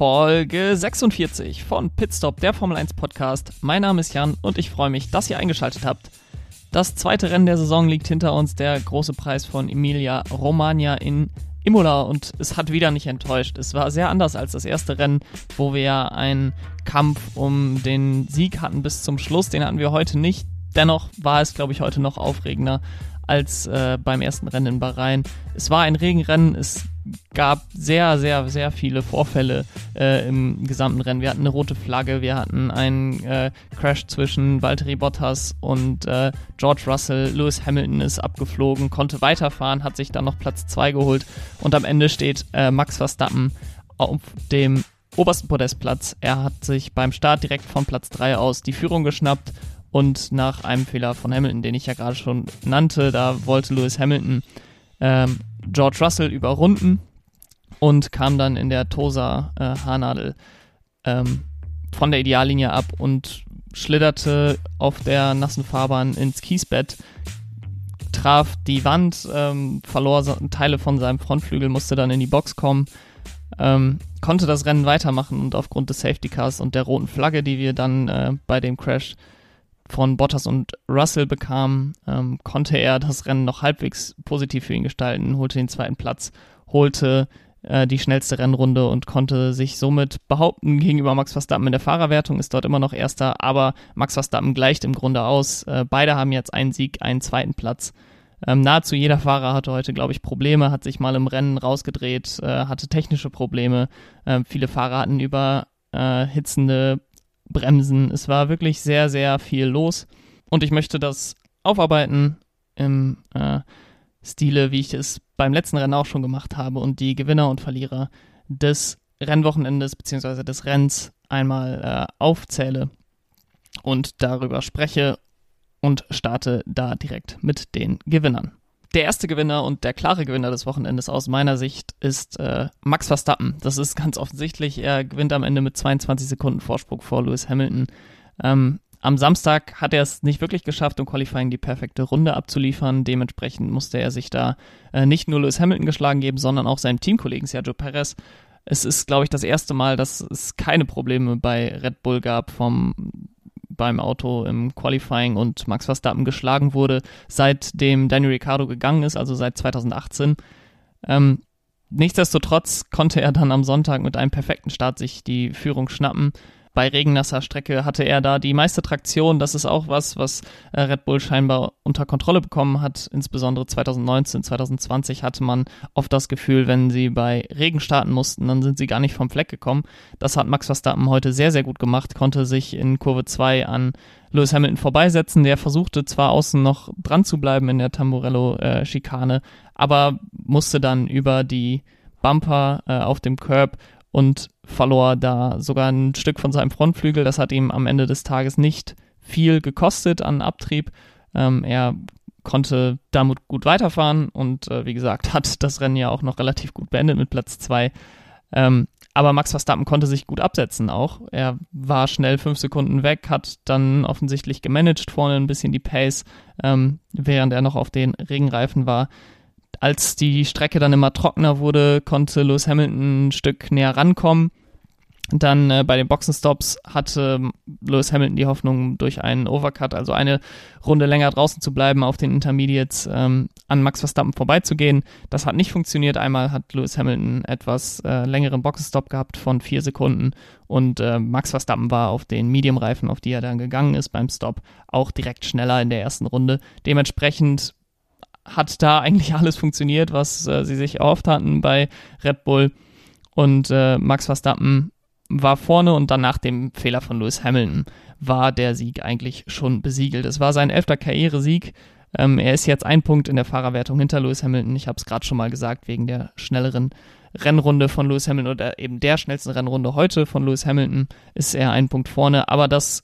Folge 46 von Pitstop, der Formel 1 Podcast. Mein Name ist Jan und ich freue mich, dass ihr eingeschaltet habt. Das zweite Rennen der Saison liegt hinter uns, der große Preis von Emilia Romagna in Imola und es hat wieder nicht enttäuscht. Es war sehr anders als das erste Rennen, wo wir ja einen Kampf um den Sieg hatten bis zum Schluss. Den hatten wir heute nicht. Dennoch war es, glaube ich, heute noch aufregender als äh, beim ersten Rennen in Bahrain. Es war ein Regenrennen, es gab sehr, sehr, sehr viele Vorfälle äh, im gesamten Rennen. Wir hatten eine rote Flagge, wir hatten einen äh, Crash zwischen Valtteri Bottas und äh, George Russell. Lewis Hamilton ist abgeflogen, konnte weiterfahren, hat sich dann noch Platz 2 geholt und am Ende steht äh, Max Verstappen auf dem obersten Podestplatz. Er hat sich beim Start direkt von Platz 3 aus die Führung geschnappt und nach einem Fehler von Hamilton, den ich ja gerade schon nannte, da wollte Lewis Hamilton ähm, George Russell überrunden und kam dann in der Tosa äh, ähm, von der Ideallinie ab und schlitterte auf der nassen Fahrbahn ins Kiesbett, traf die Wand, ähm, verlor Teile von seinem Frontflügel, musste dann in die Box kommen, ähm, konnte das Rennen weitermachen und aufgrund des Safety Cars und der roten Flagge, die wir dann äh, bei dem Crash von Bottas und Russell bekam, ähm, konnte er das Rennen noch halbwegs positiv für ihn gestalten, holte den zweiten Platz, holte äh, die schnellste Rennrunde und konnte sich somit behaupten gegenüber Max Verstappen in der Fahrerwertung, ist dort immer noch erster, aber Max Verstappen gleicht im Grunde aus. Äh, beide haben jetzt einen Sieg, einen zweiten Platz. Ähm, nahezu jeder Fahrer hatte heute, glaube ich, Probleme, hat sich mal im Rennen rausgedreht, äh, hatte technische Probleme. Ähm, viele Fahrer hatten überhitzende bremsen. Es war wirklich sehr, sehr viel los. Und ich möchte das aufarbeiten im äh, Stile, wie ich es beim letzten Rennen auch schon gemacht habe und die Gewinner und Verlierer des Rennwochenendes bzw. des Rennens einmal äh, aufzähle und darüber spreche und starte da direkt mit den Gewinnern der erste Gewinner und der klare Gewinner des Wochenendes aus meiner Sicht ist äh, Max Verstappen. Das ist ganz offensichtlich. Er gewinnt am Ende mit 22 Sekunden Vorsprung vor Lewis Hamilton. Ähm, am Samstag hat er es nicht wirklich geschafft, um Qualifying die perfekte Runde abzuliefern. Dementsprechend musste er sich da äh, nicht nur Lewis Hamilton geschlagen geben, sondern auch seinem Teamkollegen Sergio Perez. Es ist, glaube ich, das erste Mal, dass es keine Probleme bei Red Bull gab vom beim Auto im Qualifying und Max Verstappen geschlagen wurde, seitdem Daniel Ricciardo gegangen ist, also seit 2018. Ähm, nichtsdestotrotz konnte er dann am Sonntag mit einem perfekten Start sich die Führung schnappen bei regennasser Strecke hatte er da die meiste Traktion. Das ist auch was, was äh, Red Bull scheinbar unter Kontrolle bekommen hat. Insbesondere 2019, 2020 hatte man oft das Gefühl, wenn sie bei Regen starten mussten, dann sind sie gar nicht vom Fleck gekommen. Das hat Max Verstappen heute sehr, sehr gut gemacht, konnte sich in Kurve 2 an Lewis Hamilton vorbeisetzen. Der versuchte zwar außen noch dran zu bleiben in der Tamburello-Schikane, äh, aber musste dann über die Bumper äh, auf dem Curb und verlor da sogar ein Stück von seinem Frontflügel. Das hat ihm am Ende des Tages nicht viel gekostet an Abtrieb. Ähm, er konnte damit gut weiterfahren und äh, wie gesagt, hat das Rennen ja auch noch relativ gut beendet mit Platz 2. Ähm, aber Max Verstappen konnte sich gut absetzen auch. Er war schnell fünf Sekunden weg, hat dann offensichtlich gemanagt vorne ein bisschen die Pace, ähm, während er noch auf den Regenreifen war als die Strecke dann immer trockener wurde, konnte Lewis Hamilton ein Stück näher rankommen. Dann äh, bei den Boxenstops hatte Lewis Hamilton die Hoffnung, durch einen Overcut, also eine Runde länger draußen zu bleiben, auf den Intermediates ähm, an Max Verstappen vorbeizugehen. Das hat nicht funktioniert. Einmal hat Lewis Hamilton etwas äh, längeren Boxenstopp gehabt von vier Sekunden und äh, Max Verstappen war auf den Medium-Reifen, auf die er dann gegangen ist beim Stop, auch direkt schneller in der ersten Runde. Dementsprechend hat da eigentlich alles funktioniert, was äh, sie sich erhofft hatten bei Red Bull. Und äh, Max Verstappen war vorne und dann nach dem Fehler von Lewis Hamilton war der Sieg eigentlich schon besiegelt. Es war sein elfter Karrieresieg. Ähm, er ist jetzt ein Punkt in der Fahrerwertung hinter Lewis Hamilton. Ich habe es gerade schon mal gesagt, wegen der schnelleren Rennrunde von Lewis Hamilton oder eben der schnellsten Rennrunde heute von Lewis Hamilton ist er ein Punkt vorne. Aber das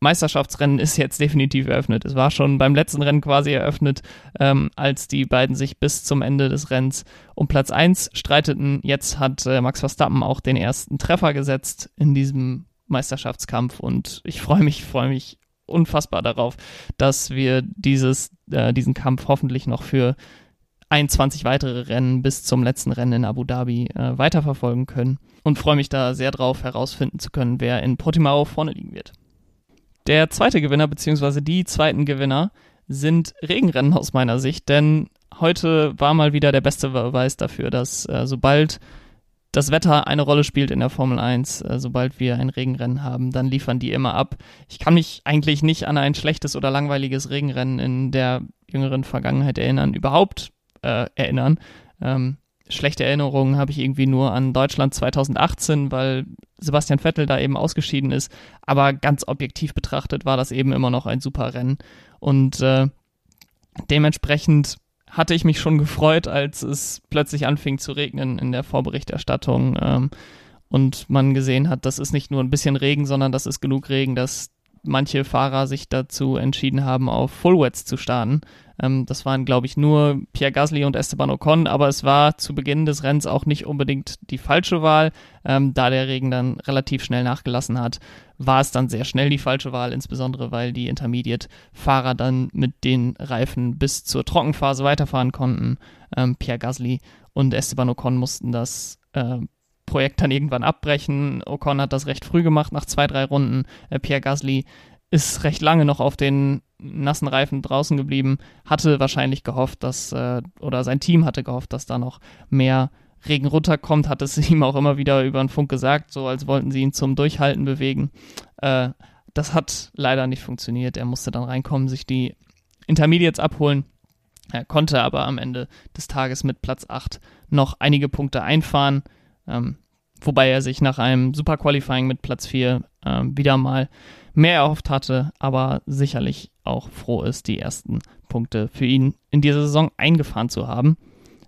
Meisterschaftsrennen ist jetzt definitiv eröffnet. Es war schon beim letzten Rennen quasi eröffnet, ähm, als die beiden sich bis zum Ende des Rennens um Platz 1 streiteten. Jetzt hat äh, Max Verstappen auch den ersten Treffer gesetzt in diesem Meisterschaftskampf und ich freue mich, freue mich unfassbar darauf, dass wir dieses, äh, diesen Kampf hoffentlich noch für 21 weitere Rennen bis zum letzten Rennen in Abu Dhabi äh, weiterverfolgen können und freue mich da sehr drauf herausfinden zu können, wer in Portimao vorne liegen wird. Der zweite Gewinner bzw. die zweiten Gewinner sind Regenrennen aus meiner Sicht, denn heute war mal wieder der beste Beweis dafür, dass äh, sobald das Wetter eine Rolle spielt in der Formel 1, äh, sobald wir ein Regenrennen haben, dann liefern die immer ab. Ich kann mich eigentlich nicht an ein schlechtes oder langweiliges Regenrennen in der jüngeren Vergangenheit erinnern, überhaupt äh, erinnern. Ähm, schlechte Erinnerungen habe ich irgendwie nur an Deutschland 2018, weil Sebastian Vettel da eben ausgeschieden ist. Aber ganz objektiv betrachtet war das eben immer noch ein super Rennen. Und äh, dementsprechend hatte ich mich schon gefreut, als es plötzlich anfing zu regnen in der Vorberichterstattung. Ähm, und man gesehen hat, das ist nicht nur ein bisschen Regen, sondern das ist genug Regen, dass manche Fahrer sich dazu entschieden haben, auf Fullwets zu starten. Ähm, das waren, glaube ich, nur Pierre Gasly und Esteban Ocon, aber es war zu Beginn des Rennens auch nicht unbedingt die falsche Wahl. Ähm, da der Regen dann relativ schnell nachgelassen hat, war es dann sehr schnell die falsche Wahl, insbesondere weil die Intermediate-Fahrer dann mit den Reifen bis zur Trockenphase weiterfahren konnten. Ähm, Pierre Gasly und Esteban Ocon mussten das äh, Projekt dann irgendwann abbrechen. Ocon hat das recht früh gemacht, nach zwei, drei Runden. Äh, Pierre Gasly ist recht lange noch auf den nassen Reifen draußen geblieben, hatte wahrscheinlich gehofft, dass, äh, oder sein Team hatte gehofft, dass da noch mehr Regen runterkommt, hat es ihm auch immer wieder über den Funk gesagt, so als wollten sie ihn zum Durchhalten bewegen. Äh, das hat leider nicht funktioniert. Er musste dann reinkommen, sich die Intermediates abholen. Er konnte aber am Ende des Tages mit Platz 8 noch einige Punkte einfahren. Ähm, wobei er sich nach einem Super Qualifying mit Platz 4 ähm, wieder mal mehr erhofft hatte, aber sicherlich auch froh ist, die ersten Punkte für ihn in dieser Saison eingefahren zu haben.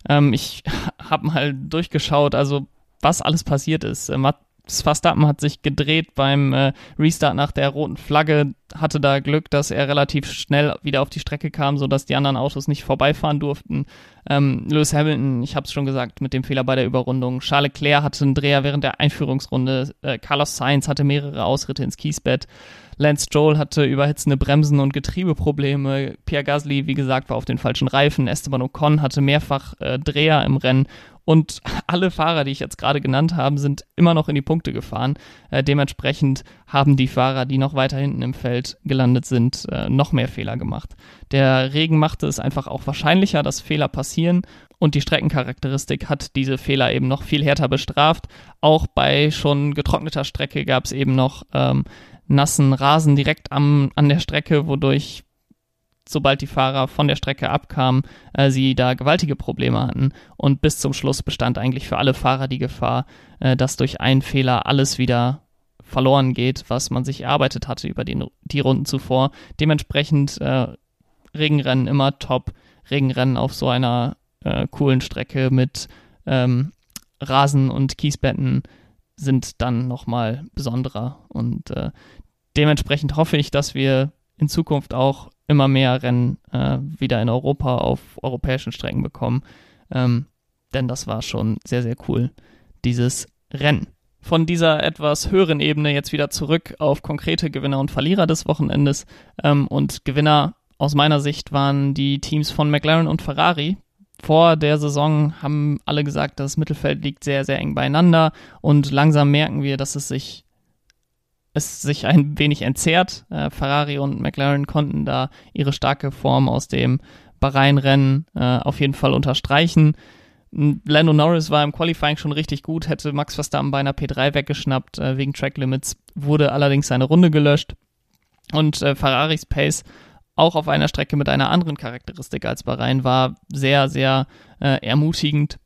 Ähm, ich habe mal durchgeschaut, also was alles passiert ist. Äh, Verstappen hat sich gedreht beim äh, Restart nach der roten Flagge, hatte da Glück, dass er relativ schnell wieder auf die Strecke kam, sodass die anderen Autos nicht vorbeifahren durften. Ähm, Lewis Hamilton, ich habe es schon gesagt, mit dem Fehler bei der Überrundung. Charles Leclerc hatte einen Dreher während der Einführungsrunde. Äh, Carlos Sainz hatte mehrere Ausritte ins Kiesbett. Lance Stroll hatte überhitzende Bremsen und Getriebeprobleme. Pierre Gasly, wie gesagt, war auf den falschen Reifen. Esteban Ocon hatte mehrfach äh, Dreher im Rennen und alle Fahrer, die ich jetzt gerade genannt habe, sind immer noch in die Punkte gefahren. Äh, dementsprechend haben die Fahrer, die noch weiter hinten im Feld gelandet sind, äh, noch mehr Fehler gemacht. Der Regen machte es einfach auch wahrscheinlicher, dass Fehler passieren. Und die Streckencharakteristik hat diese Fehler eben noch viel härter bestraft. Auch bei schon getrockneter Strecke gab es eben noch ähm, nassen Rasen direkt am, an der Strecke, wodurch sobald die Fahrer von der Strecke abkamen, äh, sie da gewaltige Probleme hatten. Und bis zum Schluss bestand eigentlich für alle Fahrer die Gefahr, äh, dass durch einen Fehler alles wieder verloren geht, was man sich erarbeitet hatte über die, die Runden zuvor. Dementsprechend äh, Regenrennen immer top. Regenrennen auf so einer äh, coolen Strecke mit ähm, Rasen und Kiesbetten sind dann nochmal besonderer. Und äh, dementsprechend hoffe ich, dass wir in Zukunft auch immer mehr Rennen äh, wieder in Europa auf europäischen Strecken bekommen. Ähm, denn das war schon sehr, sehr cool, dieses Rennen. Von dieser etwas höheren Ebene jetzt wieder zurück auf konkrete Gewinner und Verlierer des Wochenendes. Ähm, und Gewinner aus meiner Sicht waren die Teams von McLaren und Ferrari. Vor der Saison haben alle gesagt, das Mittelfeld liegt sehr, sehr eng beieinander und langsam merken wir, dass es sich es sich ein wenig entzerrt. Äh, Ferrari und McLaren konnten da ihre starke Form aus dem Bahrain-Rennen äh, auf jeden Fall unterstreichen. Lando Norris war im Qualifying schon richtig gut, hätte Max Verstappen bei einer P3 weggeschnappt äh, wegen Track Limits, wurde allerdings seine Runde gelöscht. Und äh, Ferraris Pace auch auf einer Strecke mit einer anderen Charakteristik als Bahrain war sehr, sehr äh, ermutigend.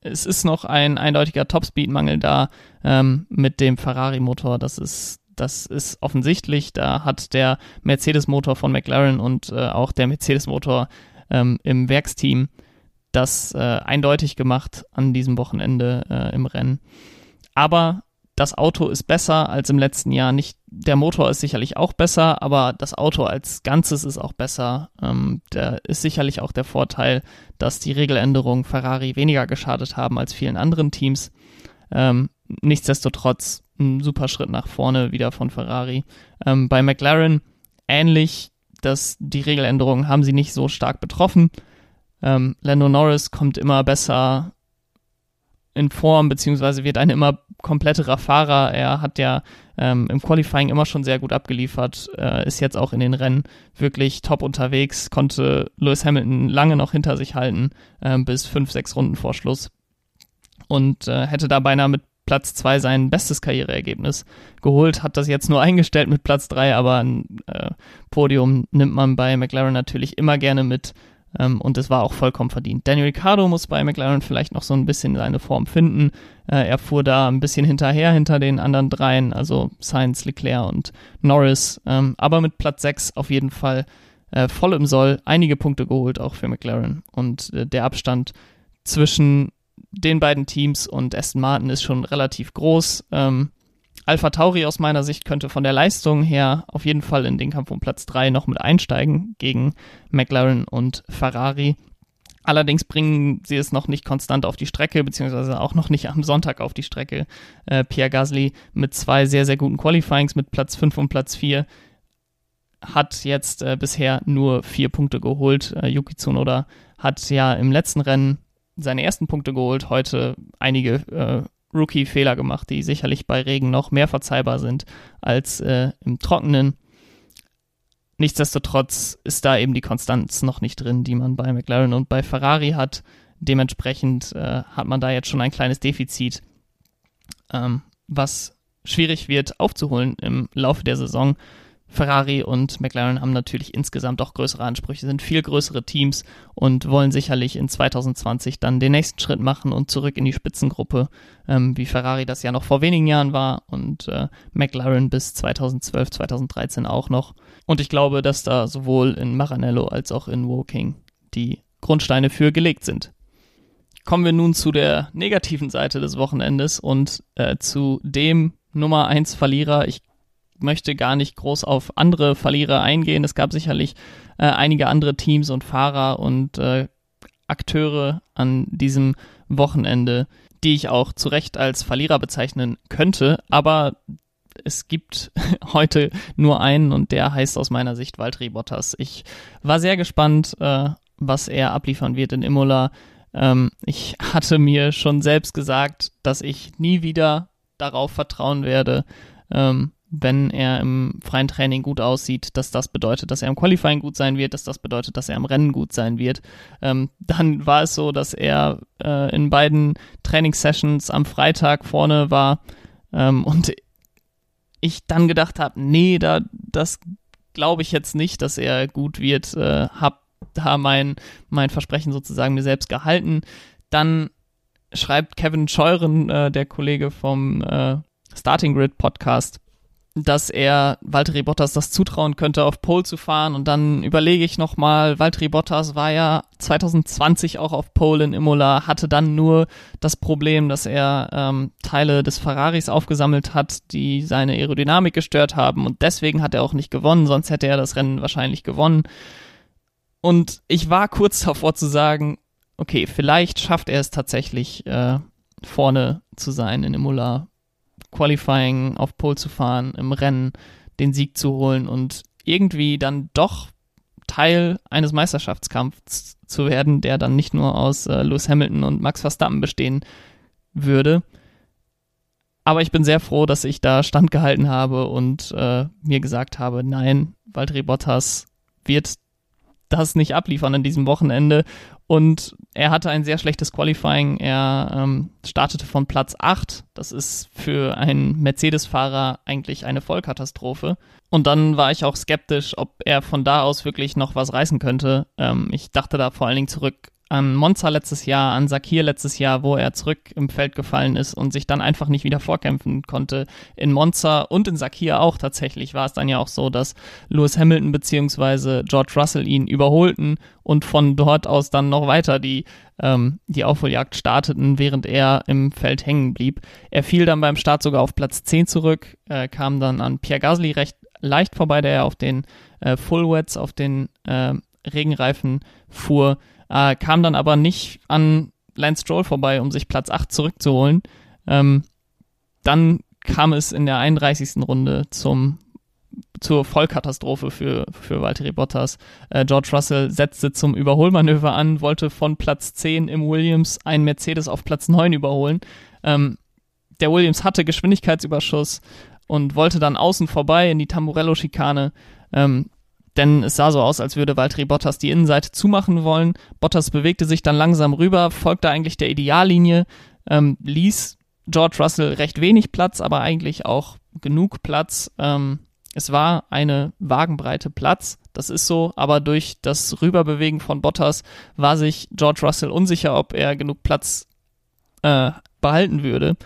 Es ist noch ein eindeutiger Topspeed-Mangel da ähm, mit dem Ferrari-Motor. Das ist das ist offensichtlich. Da hat der Mercedes-Motor von McLaren und äh, auch der Mercedes-Motor ähm, im Werksteam das äh, eindeutig gemacht an diesem Wochenende äh, im Rennen. Aber das Auto ist besser als im letzten Jahr. Nicht der Motor ist sicherlich auch besser, aber das Auto als Ganzes ist auch besser. Ähm, da ist sicherlich auch der Vorteil, dass die Regeländerungen Ferrari weniger geschadet haben als vielen anderen Teams. Ähm, nichtsdestotrotz ein super Schritt nach vorne wieder von Ferrari. Ähm, bei McLaren ähnlich, dass die Regeländerungen haben sie nicht so stark betroffen. Ähm, Lando Norris kommt immer besser in Form, beziehungsweise wird ein immer kompletterer Fahrer. Er hat ja ähm, im Qualifying immer schon sehr gut abgeliefert, äh, ist jetzt auch in den Rennen wirklich top unterwegs, konnte Lewis Hamilton lange noch hinter sich halten, äh, bis fünf, sechs Runden vor Schluss und äh, hätte da beinahe mit Platz zwei sein bestes Karriereergebnis geholt, hat das jetzt nur eingestellt mit Platz drei, aber ein äh, Podium nimmt man bei McLaren natürlich immer gerne mit ähm, und es war auch vollkommen verdient. Daniel Ricciardo muss bei McLaren vielleicht noch so ein bisschen seine Form finden. Äh, er fuhr da ein bisschen hinterher hinter den anderen dreien, also Sainz, Leclerc und Norris, ähm, aber mit Platz 6 auf jeden Fall äh, voll im Soll, einige Punkte geholt auch für McLaren und äh, der Abstand zwischen den beiden Teams und Aston Martin ist schon relativ groß. Ähm, Alpha Tauri aus meiner Sicht könnte von der Leistung her auf jeden Fall in den Kampf um Platz 3 noch mit einsteigen gegen McLaren und Ferrari. Allerdings bringen sie es noch nicht konstant auf die Strecke, beziehungsweise auch noch nicht am Sonntag auf die Strecke. Äh, Pierre Gasly mit zwei sehr, sehr guten Qualifyings mit Platz 5 und Platz 4 hat jetzt äh, bisher nur vier Punkte geholt. Äh, Yuki Tsunoda hat ja im letzten Rennen seine ersten Punkte geholt, heute einige äh, Rookie-Fehler gemacht, die sicherlich bei Regen noch mehr verzeihbar sind als äh, im Trockenen. Nichtsdestotrotz ist da eben die Konstanz noch nicht drin, die man bei McLaren und bei Ferrari hat. Dementsprechend äh, hat man da jetzt schon ein kleines Defizit, ähm, was schwierig wird aufzuholen im Laufe der Saison. Ferrari und McLaren haben natürlich insgesamt auch größere Ansprüche, sind viel größere Teams und wollen sicherlich in 2020 dann den nächsten Schritt machen und zurück in die Spitzengruppe, ähm, wie Ferrari das ja noch vor wenigen Jahren war und äh, McLaren bis 2012, 2013 auch noch. Und ich glaube, dass da sowohl in Maranello als auch in Woking die Grundsteine für gelegt sind. Kommen wir nun zu der negativen Seite des Wochenendes und äh, zu dem Nummer 1 Verlierer. Ich möchte gar nicht groß auf andere Verlierer eingehen. Es gab sicherlich äh, einige andere Teams und Fahrer und äh, Akteure an diesem Wochenende, die ich auch zu Recht als Verlierer bezeichnen könnte, aber es gibt heute nur einen und der heißt aus meiner Sicht Valtteri Bottas. Ich war sehr gespannt, äh, was er abliefern wird in Imola. Ähm, ich hatte mir schon selbst gesagt, dass ich nie wieder darauf vertrauen werde, ähm, wenn er im freien Training gut aussieht, dass das bedeutet, dass er im Qualifying gut sein wird, dass das bedeutet, dass er im Rennen gut sein wird. Ähm, dann war es so, dass er äh, in beiden Trainingssessions am Freitag vorne war ähm, und ich dann gedacht habe, nee, da das glaube ich jetzt nicht, dass er gut wird. Äh, hab da mein mein Versprechen sozusagen mir selbst gehalten. Dann schreibt Kevin Scheuren, äh, der Kollege vom äh, Starting Grid Podcast, dass er Valtteri Bottas das zutrauen könnte, auf Pole zu fahren. Und dann überlege ich nochmal, Valtteri Bottas war ja 2020 auch auf Pole in Imola, hatte dann nur das Problem, dass er ähm, Teile des Ferraris aufgesammelt hat, die seine Aerodynamik gestört haben. Und deswegen hat er auch nicht gewonnen, sonst hätte er das Rennen wahrscheinlich gewonnen. Und ich war kurz davor zu sagen, okay, vielleicht schafft er es tatsächlich, äh, vorne zu sein in Imola Qualifying auf Pole zu fahren, im Rennen den Sieg zu holen und irgendwie dann doch Teil eines Meisterschaftskampfs zu werden, der dann nicht nur aus äh, Lewis Hamilton und Max Verstappen bestehen würde. Aber ich bin sehr froh, dass ich da standgehalten habe und äh, mir gesagt habe, nein, Valtteri Bottas wird das nicht abliefern an diesem Wochenende. Und er hatte ein sehr schlechtes Qualifying. Er ähm, startete von Platz 8. Das ist für einen Mercedes-Fahrer eigentlich eine Vollkatastrophe. Und dann war ich auch skeptisch, ob er von da aus wirklich noch was reißen könnte. Ähm, ich dachte da vor allen Dingen zurück an Monza letztes Jahr, an Sakir letztes Jahr, wo er zurück im Feld gefallen ist und sich dann einfach nicht wieder vorkämpfen konnte. In Monza und in Sakir auch tatsächlich war es dann ja auch so, dass Lewis Hamilton bzw. George Russell ihn überholten und von dort aus dann noch weiter die, ähm, die Aufholjagd starteten, während er im Feld hängen blieb. Er fiel dann beim Start sogar auf Platz 10 zurück, äh, kam dann an Pierre Gasly recht leicht vorbei, der auf den äh, Full Wets, auf den äh, Regenreifen fuhr äh, kam dann aber nicht an Lance Stroll vorbei, um sich Platz 8 zurückzuholen. Ähm, dann kam es in der 31. Runde zum zur Vollkatastrophe für, für Valtteri Bottas. Äh, George Russell setzte zum Überholmanöver an, wollte von Platz 10 im Williams einen Mercedes auf Platz 9 überholen. Ähm, der Williams hatte Geschwindigkeitsüberschuss und wollte dann außen vorbei in die Tamburello-Schikane. Ähm, denn es sah so aus, als würde Valtteri Bottas die Innenseite zumachen wollen. Bottas bewegte sich dann langsam rüber, folgte eigentlich der Ideallinie, ähm, ließ George Russell recht wenig Platz, aber eigentlich auch genug Platz. Ähm, es war eine Wagenbreite Platz, das ist so, aber durch das Rüberbewegen von Bottas war sich George Russell unsicher, ob er genug Platz äh, behalten würde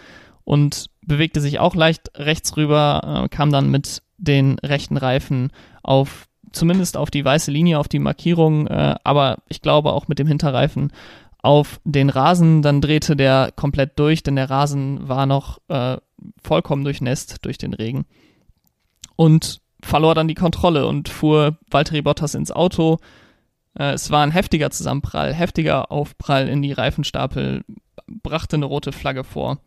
und bewegte sich auch leicht rechts rüber, äh, kam dann mit den rechten Reifen auf zumindest auf die weiße Linie, auf die Markierung, äh, aber ich glaube auch mit dem Hinterreifen auf den Rasen. Dann drehte der komplett durch, denn der Rasen war noch äh, vollkommen durchnässt durch den Regen. Und verlor dann die Kontrolle und fuhr Valtteri Bottas ins Auto. Äh, es war ein heftiger Zusammenprall, heftiger Aufprall in die Reifenstapel, brachte eine rote Flagge vor.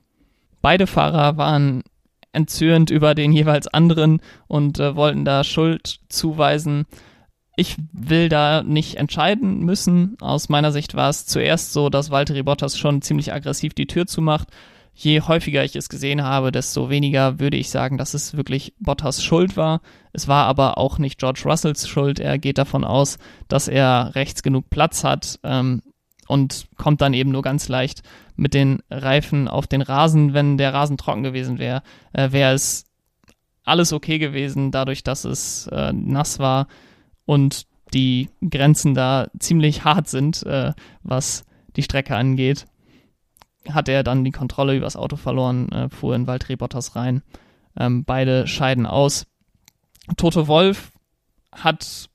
Beide Fahrer waren entzürnt über den jeweils anderen und äh, wollten da Schuld zuweisen. Ich will da nicht entscheiden müssen. Aus meiner Sicht war es zuerst so, dass Valtteri Bottas schon ziemlich aggressiv die Tür zumacht. Je häufiger ich es gesehen habe, desto weniger würde ich sagen, dass es wirklich Bottas Schuld war. Es war aber auch nicht George Russells Schuld. Er geht davon aus, dass er rechts genug Platz hat ähm, und kommt dann eben nur ganz leicht mit den Reifen auf den Rasen. Wenn der Rasen trocken gewesen wäre, äh, wäre es alles okay gewesen, dadurch, dass es äh, nass war und die Grenzen da ziemlich hart sind, äh, was die Strecke angeht. Hat er dann die Kontrolle übers Auto verloren, äh, fuhr in Valtteri Bottas rein. Ähm, beide scheiden aus. Toto Wolf hat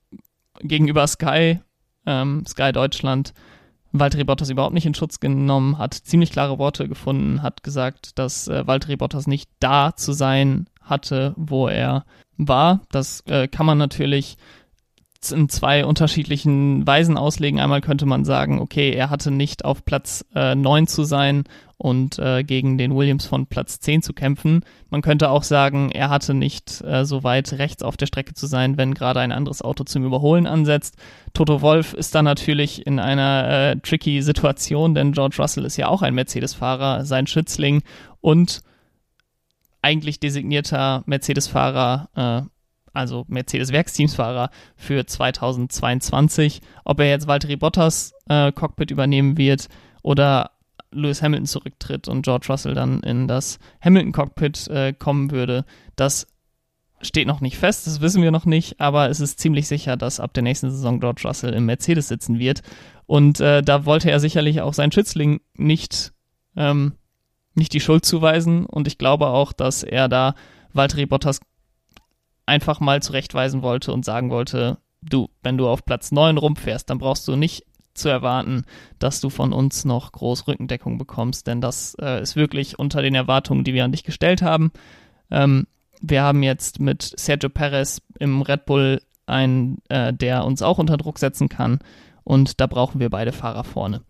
gegenüber Sky, ähm, Sky Deutschland, Valtteri Bottas überhaupt nicht in Schutz genommen, hat ziemlich klare Worte gefunden, hat gesagt, dass äh, Valtteri Bottas nicht da zu sein hatte, wo er war. Das äh, kann man natürlich in zwei unterschiedlichen Weisen auslegen. Einmal könnte man sagen, okay, er hatte nicht auf Platz äh, 9 zu sein und äh, gegen den Williams von Platz 10 zu kämpfen. Man könnte auch sagen, er hatte nicht äh, so weit rechts auf der Strecke zu sein, wenn gerade ein anderes Auto zum Überholen ansetzt. Toto Wolf ist dann natürlich in einer äh, tricky Situation, denn George Russell ist ja auch ein Mercedes-Fahrer, sein Schützling und eigentlich designierter Mercedes-Fahrer, äh, also Mercedes-Werksteamsfahrer für 2022. Ob er jetzt Valtteri Bottas äh, Cockpit übernehmen wird oder Lewis Hamilton zurücktritt und George Russell dann in das Hamilton-Cockpit äh, kommen würde, das steht noch nicht fest, das wissen wir noch nicht, aber es ist ziemlich sicher, dass ab der nächsten Saison George Russell im Mercedes sitzen wird. Und äh, da wollte er sicherlich auch seinen Schützling nicht, ähm, nicht die Schuld zuweisen. Und ich glaube auch, dass er da Valtteri Bottas einfach mal zurechtweisen wollte und sagen wollte, du, wenn du auf Platz 9 rumfährst, dann brauchst du nicht zu erwarten, dass du von uns noch groß Rückendeckung bekommst, denn das äh, ist wirklich unter den Erwartungen, die wir an dich gestellt haben. Ähm, wir haben jetzt mit Sergio Perez im Red Bull einen, äh, der uns auch unter Druck setzen kann und da brauchen wir beide Fahrer vorne.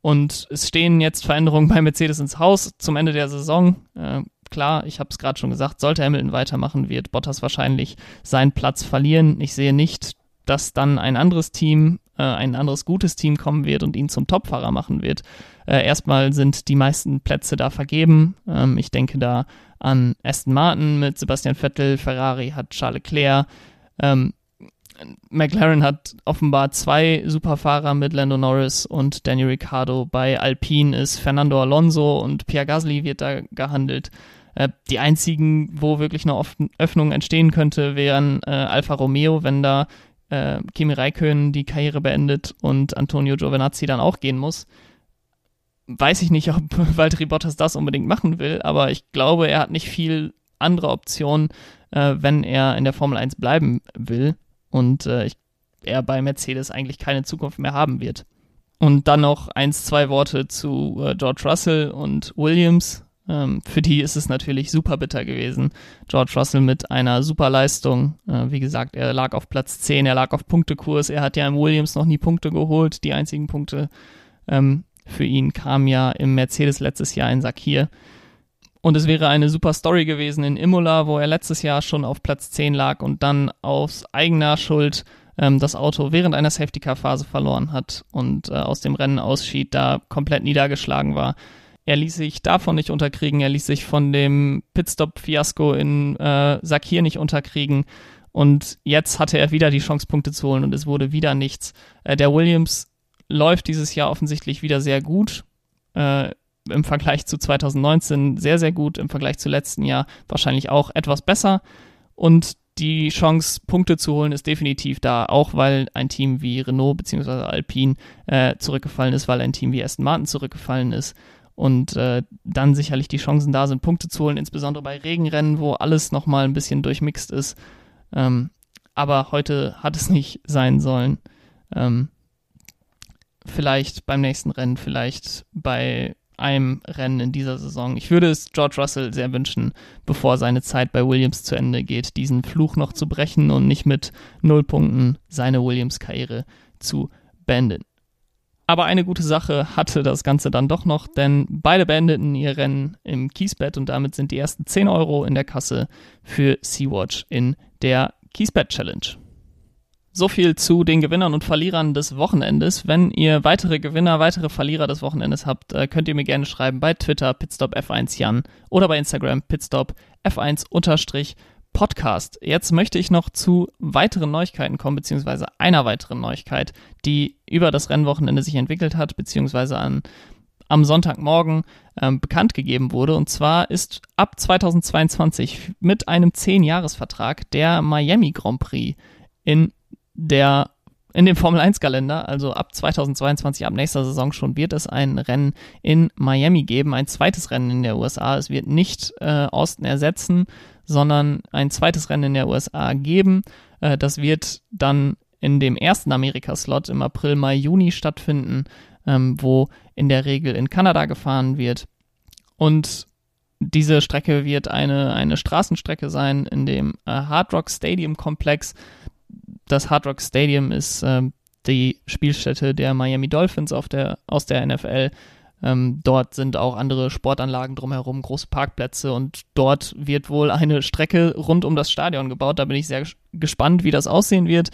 Und es stehen jetzt Veränderungen bei Mercedes ins Haus zum Ende der Saison. Äh, klar, ich habe es gerade schon gesagt, sollte Hamilton weitermachen, wird Bottas wahrscheinlich seinen Platz verlieren. Ich sehe nicht, dass dann ein anderes Team äh, ein anderes gutes Team kommen wird und ihn zum Topfahrer machen wird. Äh, erstmal sind die meisten Plätze da vergeben. Ähm, ich denke da an Aston Martin mit Sebastian Vettel, Ferrari hat Charles Leclerc. Ähm, McLaren hat offenbar zwei Superfahrer mit Lando Norris und Daniel Ricciardo. Bei Alpine ist Fernando Alonso und Pierre Gasly wird da gehandelt. Äh, die einzigen, wo wirklich eine Öffnung entstehen könnte, wären äh, Alfa Romeo, wenn da äh, Kimi Räikkönen die Karriere beendet und Antonio Giovinazzi dann auch gehen muss. Weiß ich nicht, ob Valtteri Bottas das unbedingt machen will, aber ich glaube, er hat nicht viel andere Optionen, äh, wenn er in der Formel 1 bleiben will und äh, er bei Mercedes eigentlich keine Zukunft mehr haben wird. Und dann noch eins, zwei Worte zu äh, George Russell und Williams. Ähm, für die ist es natürlich super bitter gewesen. George Russell mit einer super Leistung. Äh, wie gesagt, er lag auf Platz 10, er lag auf Punktekurs. Er hat ja im Williams noch nie Punkte geholt. Die einzigen Punkte ähm, für ihn kamen ja im Mercedes letztes Jahr in Sakir. Und es wäre eine super Story gewesen in Imola, wo er letztes Jahr schon auf Platz 10 lag und dann aus eigener Schuld ähm, das Auto während einer Safety-Car-Phase verloren hat und äh, aus dem Rennen ausschied, da komplett niedergeschlagen war. Er ließ sich davon nicht unterkriegen, er ließ sich von dem Pitstop-Fiasko in äh, Sakir nicht unterkriegen. Und jetzt hatte er wieder die Chance, Punkte zu holen und es wurde wieder nichts. Äh, der Williams läuft dieses Jahr offensichtlich wieder sehr gut. Äh, Im Vergleich zu 2019 sehr, sehr gut. Im Vergleich zu letzten Jahr wahrscheinlich auch etwas besser. Und die Chance, Punkte zu holen, ist definitiv da, auch weil ein Team wie Renault bzw. Alpine äh, zurückgefallen ist, weil ein Team wie Aston Martin zurückgefallen ist und äh, dann sicherlich die Chancen da sind, Punkte zu holen, insbesondere bei Regenrennen, wo alles nochmal ein bisschen durchmixt ist. Ähm, aber heute hat es nicht sein sollen. Ähm, vielleicht beim nächsten Rennen, vielleicht bei einem Rennen in dieser Saison. Ich würde es George Russell sehr wünschen, bevor seine Zeit bei Williams zu Ende geht, diesen Fluch noch zu brechen und nicht mit null Punkten seine Williams-Karriere zu beenden. Aber eine gute Sache hatte das Ganze dann doch noch, denn beide beendeten ihr Rennen im Kiesbett und damit sind die ersten 10 Euro in der Kasse für Sea-Watch in der Kiesbett Challenge. So viel zu den Gewinnern und Verlierern des Wochenendes. Wenn ihr weitere Gewinner, weitere Verlierer des Wochenendes habt, äh, könnt ihr mir gerne schreiben bei Twitter pitstopf1jan oder bei Instagram pitstopf1-podcast. Jetzt möchte ich noch zu weiteren Neuigkeiten kommen, beziehungsweise einer weiteren Neuigkeit, die über das Rennwochenende sich entwickelt hat, beziehungsweise an am Sonntagmorgen ähm, bekannt gegeben wurde. Und zwar ist ab 2022 mit einem 10-Jahres-Vertrag der Miami Grand Prix in der in dem Formel 1 Kalender, also ab 2022, ab nächster Saison schon, wird es ein Rennen in Miami geben, ein zweites Rennen in der USA. Es wird nicht äh, Austin ersetzen, sondern ein zweites Rennen in der USA geben. Äh, das wird dann in dem ersten Amerika-Slot im April, Mai, Juni stattfinden, ähm, wo in der Regel in Kanada gefahren wird. Und diese Strecke wird eine, eine Straßenstrecke sein in dem äh, Hard Rock Stadium Komplex das Hard Rock Stadium ist ähm, die Spielstätte der Miami Dolphins der, aus der NFL. Ähm, dort sind auch andere Sportanlagen drumherum, große Parkplätze und dort wird wohl eine Strecke rund um das Stadion gebaut. Da bin ich sehr gespannt, wie das aussehen wird.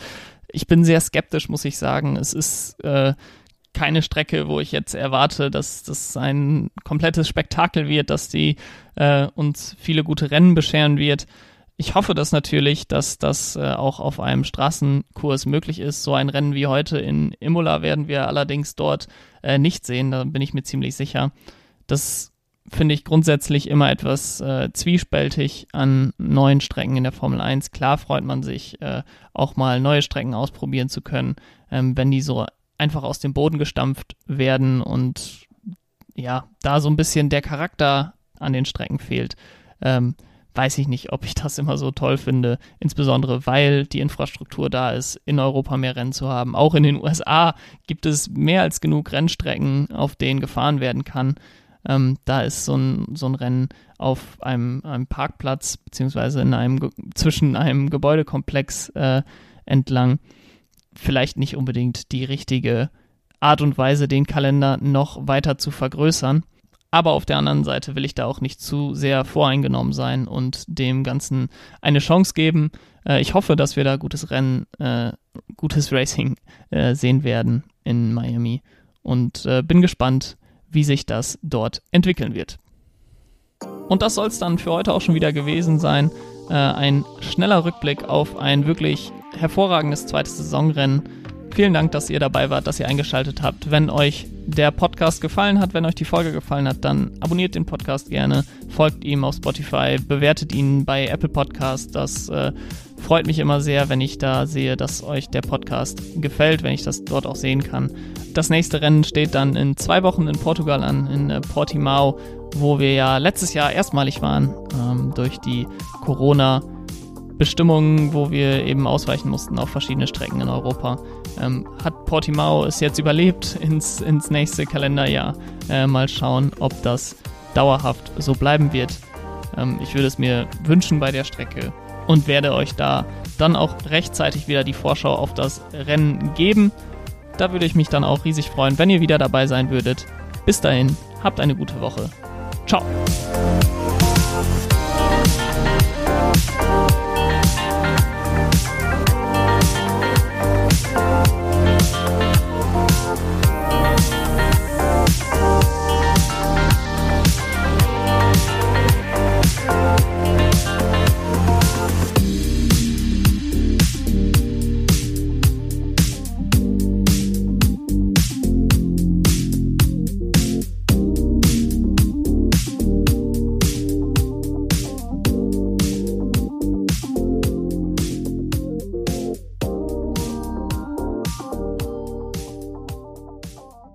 Ich bin sehr skeptisch, muss ich sagen. Es ist äh, keine Strecke, wo ich jetzt erwarte, dass das ein komplettes Spektakel wird, dass die äh, uns viele gute Rennen bescheren wird ich hoffe das natürlich, dass das äh, auch auf einem Straßenkurs möglich ist. So ein Rennen wie heute in Imola werden wir allerdings dort äh, nicht sehen, da bin ich mir ziemlich sicher. Das finde ich grundsätzlich immer etwas äh, zwiespältig an neuen Strecken in der Formel 1. Klar freut man sich, äh, auch mal neue Strecken ausprobieren zu können, ähm, wenn die so einfach aus dem Boden gestampft werden und ja, da so ein bisschen der Charakter an den Strecken fehlt. Ähm, weiß ich nicht, ob ich das immer so toll finde, insbesondere weil die Infrastruktur da ist, in Europa mehr Rennen zu haben. Auch in den USA gibt es mehr als genug Rennstrecken, auf denen gefahren werden kann. Ähm, da ist so ein, so ein Rennen auf einem, einem Parkplatz beziehungsweise in einem zwischen einem Gebäudekomplex äh, entlang vielleicht nicht unbedingt die richtige Art und Weise, den Kalender noch weiter zu vergrößern. Aber auf der anderen Seite will ich da auch nicht zu sehr voreingenommen sein und dem Ganzen eine Chance geben. Äh, ich hoffe, dass wir da gutes Rennen, äh, gutes Racing äh, sehen werden in Miami und äh, bin gespannt, wie sich das dort entwickeln wird. Und das soll es dann für heute auch schon wieder gewesen sein. Äh, ein schneller Rückblick auf ein wirklich hervorragendes zweites Saisonrennen Vielen Dank, dass ihr dabei wart, dass ihr eingeschaltet habt. Wenn euch der Podcast gefallen hat, wenn euch die Folge gefallen hat, dann abonniert den Podcast gerne, folgt ihm auf Spotify, bewertet ihn bei Apple Podcast. Das äh, freut mich immer sehr, wenn ich da sehe, dass euch der Podcast gefällt, wenn ich das dort auch sehen kann. Das nächste Rennen steht dann in zwei Wochen in Portugal an, in äh, Portimao, wo wir ja letztes Jahr erstmalig waren ähm, durch die Corona- Bestimmungen, wo wir eben ausweichen mussten auf verschiedene Strecken in Europa. Ähm, hat Portimao es jetzt überlebt ins, ins nächste Kalenderjahr? Äh, mal schauen, ob das dauerhaft so bleiben wird. Ähm, ich würde es mir wünschen bei der Strecke und werde euch da dann auch rechtzeitig wieder die Vorschau auf das Rennen geben. Da würde ich mich dann auch riesig freuen, wenn ihr wieder dabei sein würdet. Bis dahin, habt eine gute Woche. Ciao.